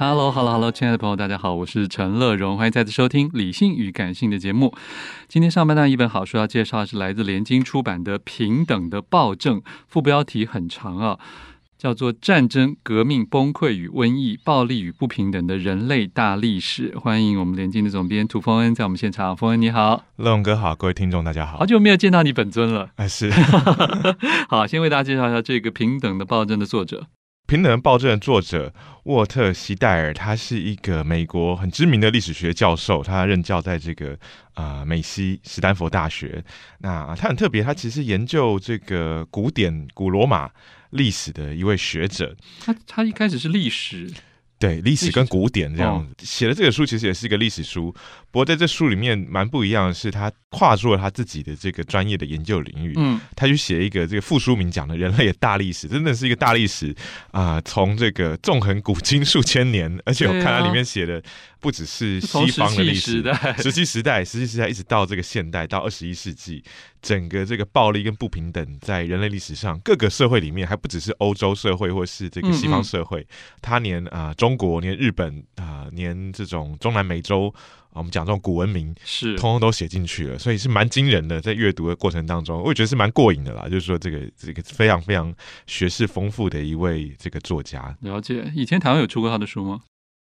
Hello，Hello，Hello，hello, hello, 亲爱的朋友，大家好，我是陈乐荣，欢迎再次收听《理性与感性》的节目。今天上半段一本好书要介绍的是来自联经出版的《平等的暴政》，副标题很长啊，叫做《战争、革命、崩溃与瘟疫、暴力与不平等的人类大历史》。欢迎我们联经的总编涂峰恩在我们现场，峰恩你好，乐荣哥好，各位听众大家好，好久没有见到你本尊了，哎是，好，先为大家介绍一下这个《平等的暴政》的作者。《平等的暴政》的作者沃特·希戴尔，他是一个美国很知名的历史学教授，他任教在这个啊、美西史丹佛大学。那他很特别，他其实研究这个古典古罗马历史的一位学者。他他一开始是历史。对历史跟古典这样子写的这个书，其实也是一个历史书。不过在这书里面蛮不一样的是，他跨出了他自己的这个专业的研究领域。嗯，他去写一个这个傅书明讲的人类的大历史，真的是一个大历史啊！从这个纵横古今数千年，而且我看他里面写的不只是西方的历史，石器时代、石器时代一直到这个现代，到二十一世纪。整个这个暴力跟不平等，在人类历史上各个社会里面，还不只是欧洲社会或是这个西方社会，他连啊中国、连日本啊、连这种中南美洲，我们讲这种古文明是通通都写进去了，所以是蛮惊人的。在阅读的过程当中，我也觉得是蛮过瘾的啦。就是说，这个这个非常非常学识丰富的一位这个作家。了解，以前台湾有出过他的书吗？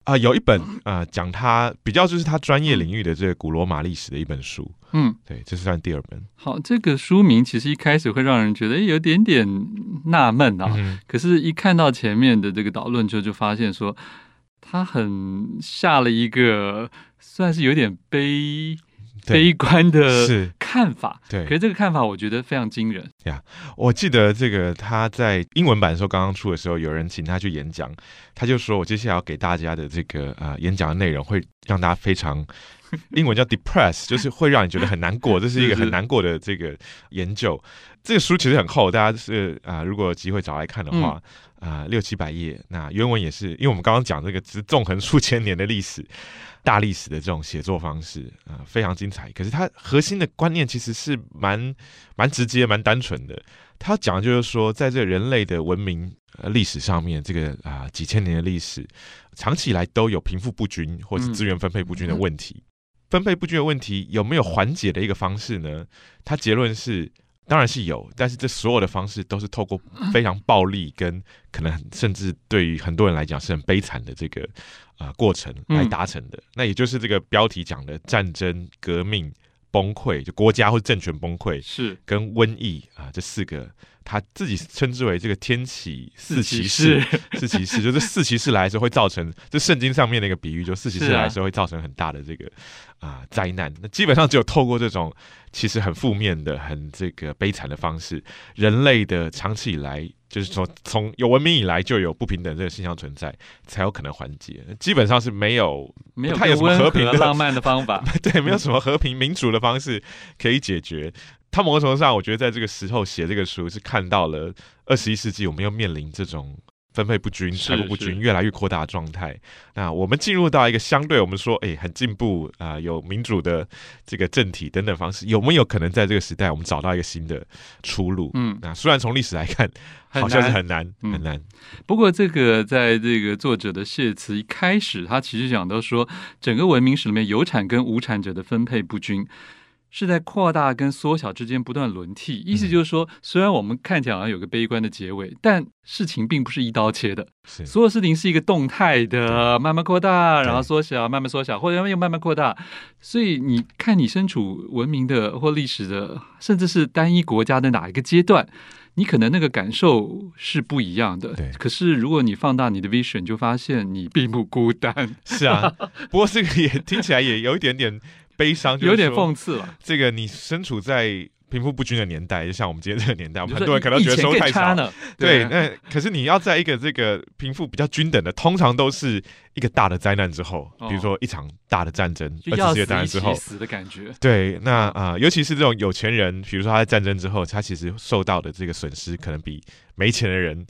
啊、呃，有一本啊，讲、呃、他比较就是他专业领域的这个古罗马历史的一本书。嗯，对，这是算第二本。好，这个书名其实一开始会让人觉得有点点纳闷啊，嗯、可是，一看到前面的这个导论之后，就发现说他很下了一个算是有点悲。悲观的看法，对，可是这个看法我觉得非常惊人。呀。Yeah, 我记得这个他在英文版的时候刚刚出的时候，有人请他去演讲，他就说：“我接下来要给大家的这个啊、呃、演讲的内容会让大家非常 英文叫 depress，就是会让你觉得很难过，这是一个很难过的这个研究。这个书其实很厚，大家是啊、呃，如果有机会找来看的话啊、呃，六七百页。那原文也是，因为我们刚刚讲这个是纵横数千年的历史。”大历史的这种写作方式啊、呃，非常精彩。可是它核心的观念其实是蛮蛮直接、蛮单纯的。他讲的就是说，在这个人类的文明呃历史上面，这个啊、呃、几千年的历史，长期以来都有贫富不均或是资源分配不均的问题。嗯、分配不均的问题有没有缓解的一个方式呢？他结论是。当然是有，但是这所有的方式都是透过非常暴力跟可能甚至对于很多人来讲是很悲惨的这个啊、呃、过程来达成的。嗯、那也就是这个标题讲的战争、革命、崩溃，就国家或政权崩溃是跟瘟疫啊、呃、这四个，他自己称之为这个天启四骑士，四骑士就是四骑士来的时候会造成，这圣经上面的一个比喻，就四骑士来的时候会造成很大的这个啊、呃、灾难。那基本上只有透过这种。其实很负面的、很这个悲惨的方式，人类的长期以来就是说，从有文明以来就有不平等这个现象存在，才有可能缓解。基本上是没有，没有太有什么和平的浪漫的方法，对，没有什么和平民主的方式可以解决。他某种程度上，我觉得在这个时候写这个书，是看到了二十一世纪我们又面临这种分配不均、财富不均越来越扩大的状态。那我们进入到一个相对我们说哎很进步啊、呃，有民主的这个政体等等方式，有没有可能在这个时代我们找到一个新的出路？嗯，那虽然从历史来看，好像是很难很难。很难嗯、不过这个在这个作者的谢词一开始，他其实讲到说，整个文明史里面有产跟无产者的分配不均。是在扩大跟缩小之间不断轮替，意思就是说，虽然我们看起来好像有个悲观的结尾，但事情并不是一刀切的，所有事情是一个动态的，慢慢扩大，然后缩小，慢慢缩小，或者又慢慢扩大。所以你看，你身处文明的或历史的，甚至是单一国家的哪一个阶段，你可能那个感受是不一样的。对，可是如果你放大你的 vision，就发现你并不孤单。是啊，不过这个也听起来也有一点点。悲伤，有点讽刺了。这个你身处在贫富不均的年代，就像我们今天这个年代，我们很多人可能觉得收入太少。对，那可是你要在一个这个贫富比较均等的，通常都是一个大的灾难之后，比如说一场大的战争，二次世界大战之后，死的感觉。对，那啊、呃，尤其是这种有钱人，比如说他在战争之后，他其实受到的这个损失，可能比没钱的人。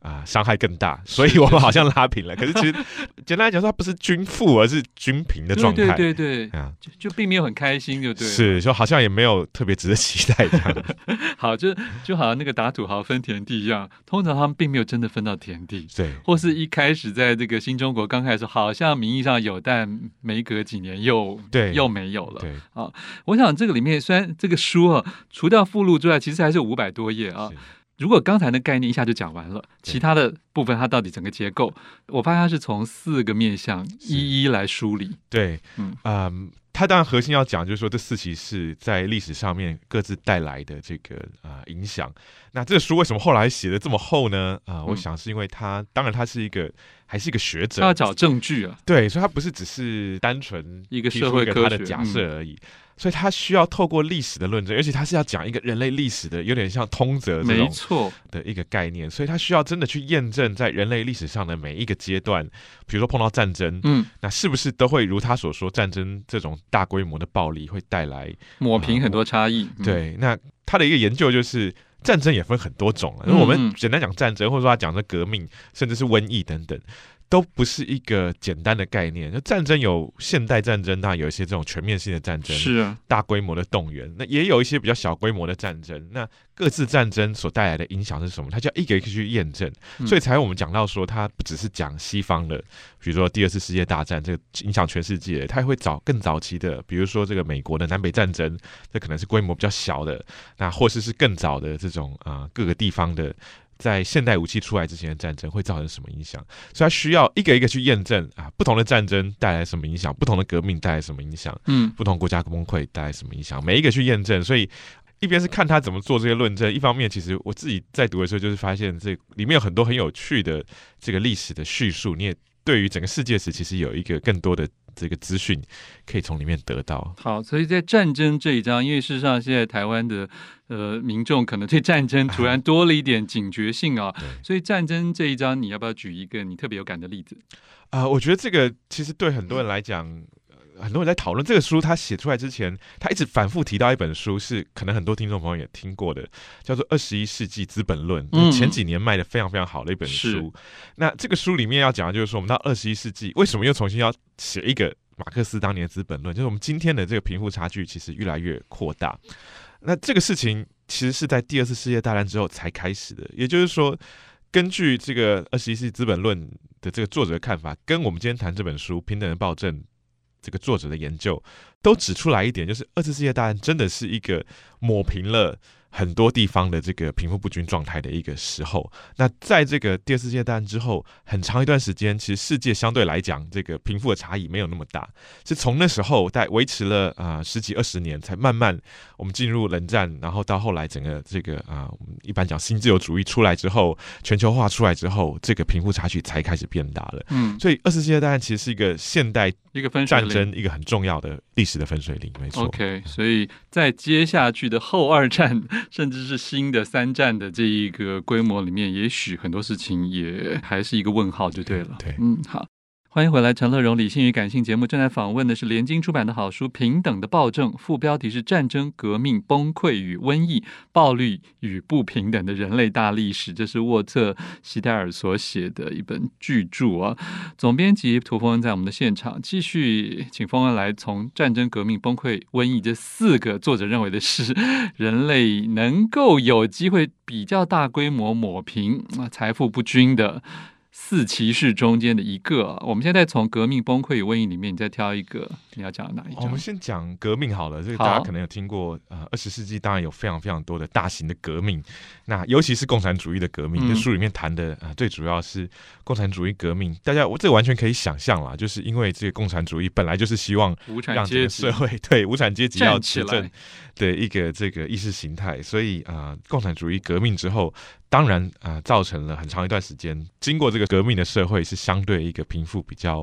啊，伤害更大，所以我们好像拉平了。是是是，可是其实 简单来讲，它不是均富，而是均平的状态。对对对对，啊，就就并没有很开心，就对。是，就好像也没有特别值得期待这样。好，就就好像那个打土豪分田地一样，通常他们并没有真的分到田地。对，或是一开始在这个新中国刚开始，好像名义上有，但没隔几年又对又没有了。对啊，我想这个里面虽然这个书啊，除掉附录之外，其实还是五百多页啊。如果刚才的概念一下就讲完了，其他的部分它到底整个结构，我发现它是从四个面向一一来梳理。对，嗯，嗯，它当然核心要讲就是说这四骑士在历史上面各自带来的这个啊、呃、影响。那这个书为什么后来写的这么厚呢？啊、呃，我想是因为他，当然他是一个还是一个学者，他要找证据啊。对，所以他不是只是单纯一个社会科学他的假设而已。所以他需要透过历史的论证，而且他是要讲一个人类历史的，有点像通则这种的一个概念。所以他需要真的去验证在人类历史上的每一个阶段，比如说碰到战争，嗯，那是不是都会如他所说，战争这种大规模的暴力会带来抹平很多差异？嗯、对，那他的一个研究就是战争也分很多种了。因为、我们简单讲战争，或者说他讲的革命，甚至是瘟疫等等。都不是一个简单的概念。就战争有现代战争，那有一些这种全面性的战争，是啊，大规模的动员。那也有一些比较小规模的战争。那各自战争所带来的影响是什么？它就要一个一个去验证。所以才我们讲到说，它不只是讲西方的，比如说第二次世界大战这个影响全世界，它也会找更早期的，比如说这个美国的南北战争，这可能是规模比较小的，那或是是更早的这种啊、呃、各个地方的。在现代武器出来之前的战争会造成什么影响？所以他需要一个一个去验证啊，不同的战争带来什么影响，不同的革命带来什么影响，嗯，不同国家崩溃带来什么影响，每一个去验证。所以一边是看他怎么做这些论证，一方面其实我自己在读的时候就是发现这里面有很多很有趣的这个历史的叙述，你也对于整个世界史其实有一个更多的。这个资讯可以从里面得到。好，所以在战争这一章，因为事实上现在台湾的呃民众可能对战争突然多了一点警觉性啊，所以战争这一章，你要不要举一个你特别有感的例子？啊、呃，我觉得这个其实对很多人来讲。很多人在讨论这个书，他写出来之前，他一直反复提到一本书，是可能很多听众朋友也听过的，叫做《二十一世纪资本论》，嗯，前几年卖的非常非常好的一本书。那这个书里面要讲的就是说，我们到二十一世纪，为什么又重新要写一个马克思当年的《资本论》？就是我们今天的这个贫富差距其实越来越扩大。那这个事情其实是在第二次世界大战之后才开始的，也就是说，根据这个《二十一世纪资本论》的这个作者的看法，跟我们今天谈这本书《平等的暴政》。这个作者的研究都指出来一点，就是二次世界大战真的是一个抹平了。很多地方的这个贫富不均状态的一个时候，那在这个第二次世界大战之后，很长一段时间，其实世界相对来讲，这个贫富的差异没有那么大。是从那时候在维持了啊、呃、十几二十年，才慢慢我们进入冷战，然后到后来整个这个啊、呃，我们一般讲新自由主义出来之后，全球化出来之后，这个贫富差距才开始变大了。嗯，所以二次世界大战其实是一个现代一个分水岭战争一个很重要的历史的分水岭，没错。OK，所以在接下去的后二战。甚至是新的三战的这一个规模里面，也许很多事情也还是一个问号，就对了。对，嗯，好。欢迎回来，陈乐融理性与感性节目正在访问的是联经出版的好书《平等的暴政》，副标题是“战争、革命、崩溃与瘟疫、暴力与不平等的人类大历史”，这是沃特·希戴尔所写的一本巨著啊。总编辑涂峰在我们的现场，继续请峰恩来从战争、革命、崩溃、瘟疫这四个作者认为的是人类能够有机会比较大规模抹平啊财富不均的。四骑士中间的一个，我们现在从革命崩溃与瘟疫里面，你再挑一个，你要讲哪一个？我们先讲革命好了，这个大家可能有听过。呃，二十世纪当然有非常非常多的大型的革命，那尤其是共产主义的革命。这、嗯、书里面谈的啊、呃，最主要是共产主义革命。大家我这完全可以想象啦，就是因为这个共产主义本来就是希望让这个社会 对无产阶级要执政的一个这个意识形态，所以啊、呃，共产主义革命之后。当然啊、呃，造成了很长一段时间，经过这个革命的社会是相对一个贫富比较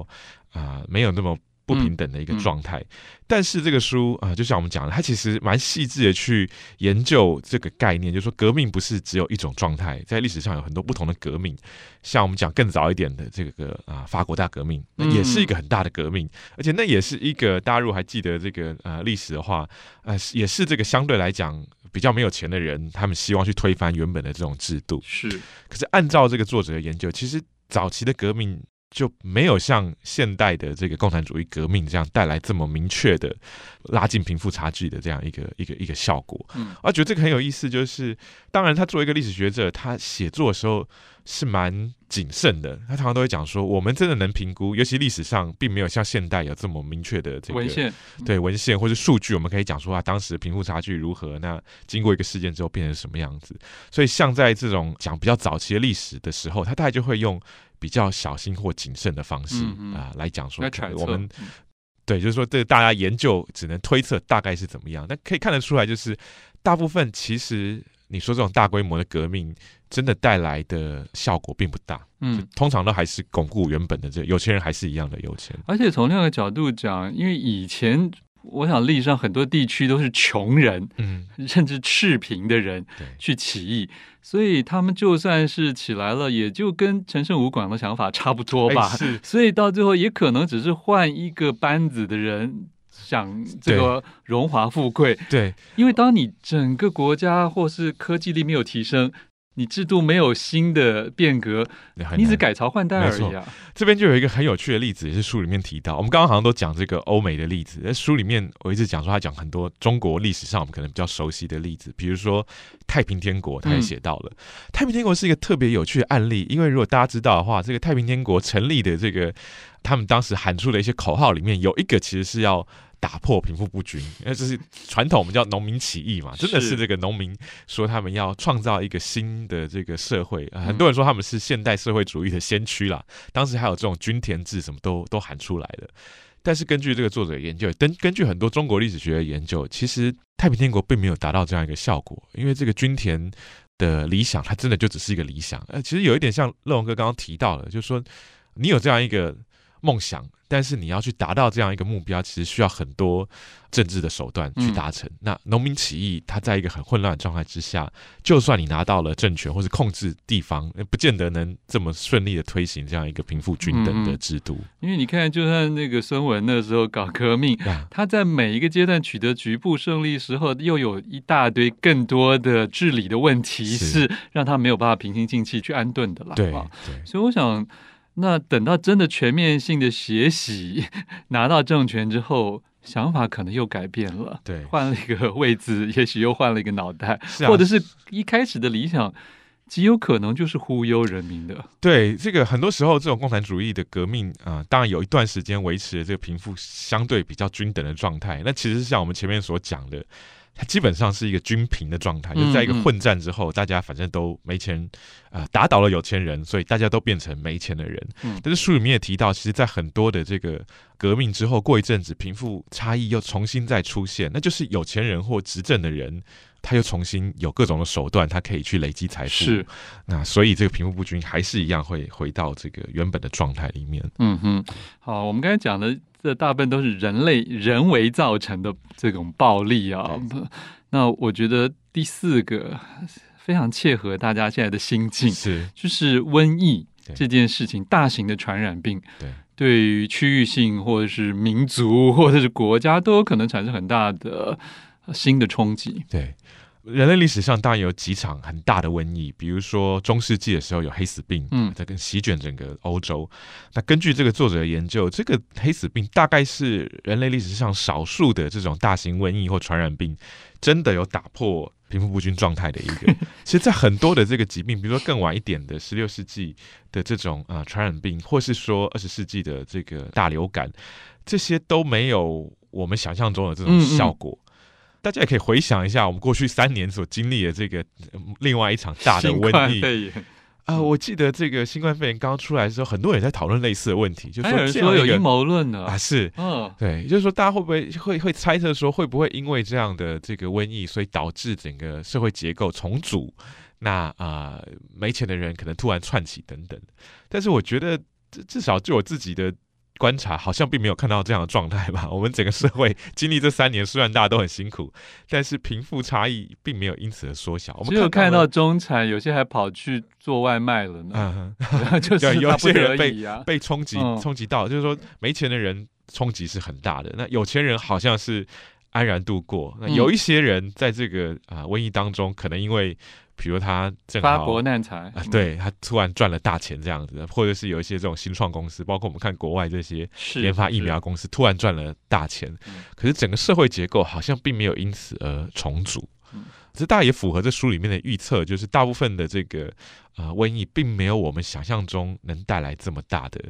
啊、呃、没有那么不平等的一个状态。嗯嗯、但是这个书啊、呃，就像我们讲的，它其实蛮细致的去研究这个概念，就是说革命不是只有一种状态，在历史上有很多不同的革命。像我们讲更早一点的这个啊、呃、法国大革命，那也是一个很大的革命，嗯、而且那也是一个大家如果还记得这个啊、呃、历史的话，呃也是这个相对来讲。比较没有钱的人，他们希望去推翻原本的这种制度。是，可是按照这个作者的研究，其实早期的革命就没有像现代的这个共产主义革命这样带来这么明确的拉近贫富差距的这样一个一个一个效果。嗯，我觉得这个很有意思，就是当然他作为一个历史学者，他写作的时候。是蛮谨慎的，他常常都会讲说，我们真的能评估，尤其历史上并没有像现代有这么明确的这个文献，对文献或者数据，我们可以讲说啊，当时贫富差距如何，那经过一个事件之后变成什么样子。所以像在这种讲比较早期的历史的时候，他大概就会用比较小心或谨慎的方式啊、嗯嗯呃、来讲说，我们对，就是说这大家研究只能推测大概是怎么样，那可以看得出来，就是大部分其实。你说这种大规模的革命，真的带来的效果并不大，嗯，通常都还是巩固原本的这有钱人还是一样的有钱。而且从另一个角度讲，因为以前我想历史上很多地区都是穷人，嗯，甚至赤贫的人去起义，所以他们就算是起来了，也就跟陈胜吴广的想法差不多吧。是，所以到最后也可能只是换一个班子的人。想这个荣华富贵，对，因为当你整个国家或是科技力没有提升，你制度没有新的变革，你只改朝换代而已啊。这边就有一个很有趣的例子，也是书里面提到。我们刚刚好像都讲这个欧美的例子，在书里面我一直讲说，他讲很多中国历史上我们可能比较熟悉的例子，比如说太平天国，他也写到了、嗯、太平天国是一个特别有趣的案例，因为如果大家知道的话，这个太平天国成立的这个他们当时喊出的一些口号里面有一个其实是要。打破贫富不均，因为这是传统，我们叫农民起义嘛，真的是这个农民说他们要创造一个新的这个社会，很多人说他们是现代社会主义的先驱啦。当时还有这种均田制，什么都都喊出来的。但是根据这个作者研究，根根据很多中国历史学的研究，其实太平天国并没有达到这样一个效果，因为这个均田的理想，它真的就只是一个理想。呃，其实有一点像乐龙哥刚刚提到的，就是说你有这样一个梦想。但是你要去达到这样一个目标，其实需要很多政治的手段去达成。嗯、那农民起义，它在一个很混乱的状态之下，就算你拿到了政权或是控制地方，不见得能这么顺利的推行这样一个贫富均等的制度。因为你看，就算那个孙文那时候搞革命，他在每一个阶段取得局部胜利时候，又有一大堆更多的治理的问题，是让他没有办法平心静气去安顿的啦。对，对，所以我想。那等到真的全面性的学习拿到政权之后，想法可能又改变了，对，换了一个位置，也许又换了一个脑袋，或者是一开始的理想极有可能就是忽悠人民的。对，这个很多时候这种共产主义的革命啊，呃，当然有一段时间维持了这个贫富相对比较均等的状态。那其实像我们前面所讲的。它基本上是一个均平的状态，就在一个混战之后，大家反正都没钱，啊、呃，打倒了有钱人，所以大家都变成没钱的人。但是书里面也提到，其实，在很多的这个革命之后，过一阵子，贫富差异又重新再出现，那就是有钱人或执政的人，他又重新有各种的手段，他可以去累积财富。是，那所以这个贫富不均还是一样会回到这个原本的状态里面。嗯哼，好，我们刚才讲的。这大部分都是人类人为造成的这种暴力啊。那我觉得第四个非常切合大家现在的心境，是就是瘟疫这件事情，大型的传染病，对，对于区域性或者是民族或者是国家都有可能产生很大的新的冲击。对。人类历史上当然有几场很大的瘟疫，比如说中世纪的时候有黑死病，嗯，在跟席卷整个欧洲。那根据这个作者的研究，这个黑死病大概是人类历史上少数的这种大型瘟疫或传染病，真的有打破贫富不均状态的一个。其实，在很多的这个疾病，比如说更晚一点的十六世纪的这种啊、呃、传染病，或是说二十世纪的这个大流感，这些都没有我们想象中的这种效果。嗯嗯大家也可以回想一下，我们过去三年所经历的这个另外一场大的瘟疫啊、呃！我记得这个新冠肺炎刚刚出来的时候，很多人在讨论类似的问题，就是说，说有阴谋论呢啊，是，嗯，对，就是说大家会不会会会猜测说，会不会因为这样的这个瘟疫，所以导致整个社会结构重组？那啊、呃，没钱的人可能突然窜起等等。但是我觉得，至少就我自己的。观察好像并没有看到这样的状态吧？我们整个社会经历这三年，虽然大家都很辛苦，但是贫富差异并没有因此而缩小。我们只有看到中产有些还跑去做外卖了呢。嗯，就是 有些人被被冲击冲击到，就是说没钱的人冲击是很大的。那有钱人好像是安然度过。那有一些人在这个啊瘟疫当中，可能因为。比如他正好发国难财，啊，对他突然赚了大钱这样子，或者是有一些这种新创公司，包括我们看国外这些研发疫苗公司，突然赚了大钱，可是整个社会结构好像并没有因此而重组。这大概也符合这书里面的预测，就是大部分的这个呃瘟疫，并没有我们想象中能带来这么大的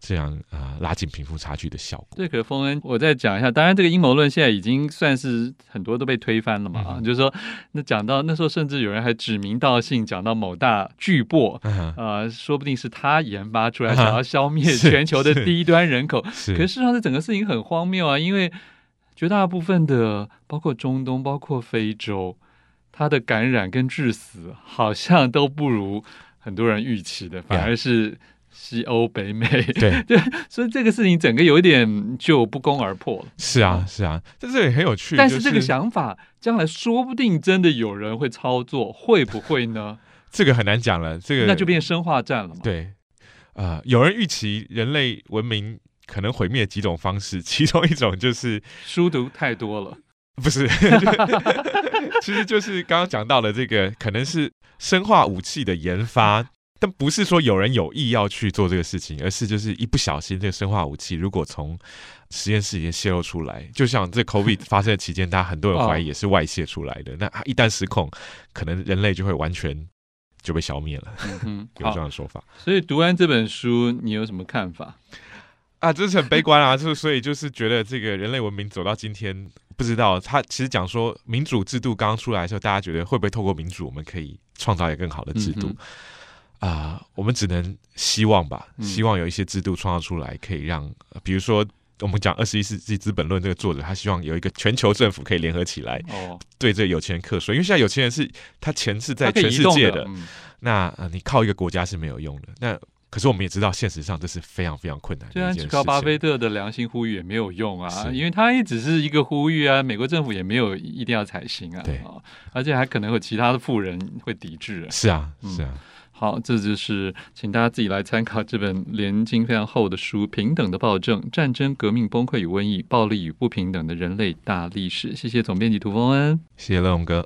这样啊、呃、拉近贫富差距的效果。对，可是丰恩，我再讲一下，当然这个阴谋论现在已经算是很多都被推翻了嘛，啊、嗯，就是说那讲到那时候，甚至有人还指名道姓讲到某大巨擘，啊、嗯呃，说不定是他研发出来，想要消灭全球的低端人口。是，可是事实上这整个事情很荒谬啊，因为绝大部分的，包括中东，包括非洲。它的感染跟致死好像都不如很多人预期的，反而是西欧、北美。对 对，所以这个事情整个有一点就不攻而破了。是啊，是啊，但这也很有趣。但是这个想法将来说不定真的有人会操作，会不会呢？这个很难讲了。这个那就变生化战了嘛。对，啊、呃，有人预期人类文明可能毁灭的几种方式，其中一种就是书读太多了。不是，其实就是刚刚讲到的这个，可能是生化武器的研发，但不是说有人有意要去做这个事情，而是就是一不小心，这个生化武器如果从实验室里面泄露出来，就像这 COVID 发生的期间，大家很多人怀疑也是外泄出来的，那一旦失控，可能人类就会完全就被消灭了。嗯，有这样的说法。所以读完这本书，你有什么看法？啊，这是很悲观啊！就所以就是觉得这个人类文明走到今天，不知道他其实讲说民主制度刚刚出来的时候，大家觉得会不会透过民主，我们可以创造一个更好的制度？啊、嗯呃，我们只能希望吧，希望有一些制度创造出来，可以让，比如说我们讲二十一世纪资本论这个作者，他希望有一个全球政府可以联合起来，哦，对这个有钱人课税，因为现在有钱人是他钱是在全世界的，的嗯、那呃，你靠一个国家是没有用的，那。可是我们也知道，现实上这是非常非常困难的。虽然只靠巴菲特的良心呼吁也没有用啊，因为他也只是一个呼吁啊，美国政府也没有一定要采行啊。对，而且还可能有其他的富人会抵制啊。是啊，是啊。好，这就是请大家自己来参考这本连经非常厚的书《平等的暴政：战争、革命、崩溃与瘟疫、暴力与不平等的人类大历史》。谢谢总编辑涂风恩，谢谢乐荣哥。